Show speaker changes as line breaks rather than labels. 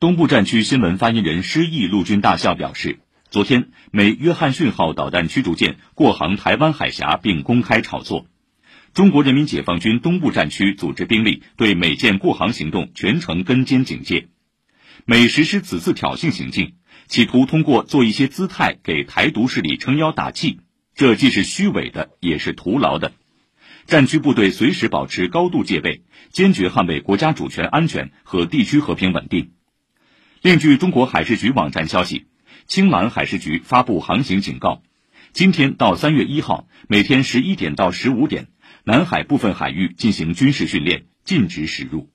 东部战区新闻发言人施毅陆军大校表示，昨天美约翰逊号导弹驱逐舰过航台湾海峡并公开炒作，中国人民解放军东部战区组织兵力对美舰过航行动全程跟监警戒。美实施此次挑衅行径，企图通过做一些姿态给台独势力撑腰打气，这既是虚伪的，也是徒劳的。战区部队随时保持高度戒备，坚决捍卫国家主权安全和地区和平稳定。另据中国海事局网站消息，青蓝海事局发布航行警告：今天到三月一号，每天十一点到十五点，南海部分海域进行军事训练，禁止驶入。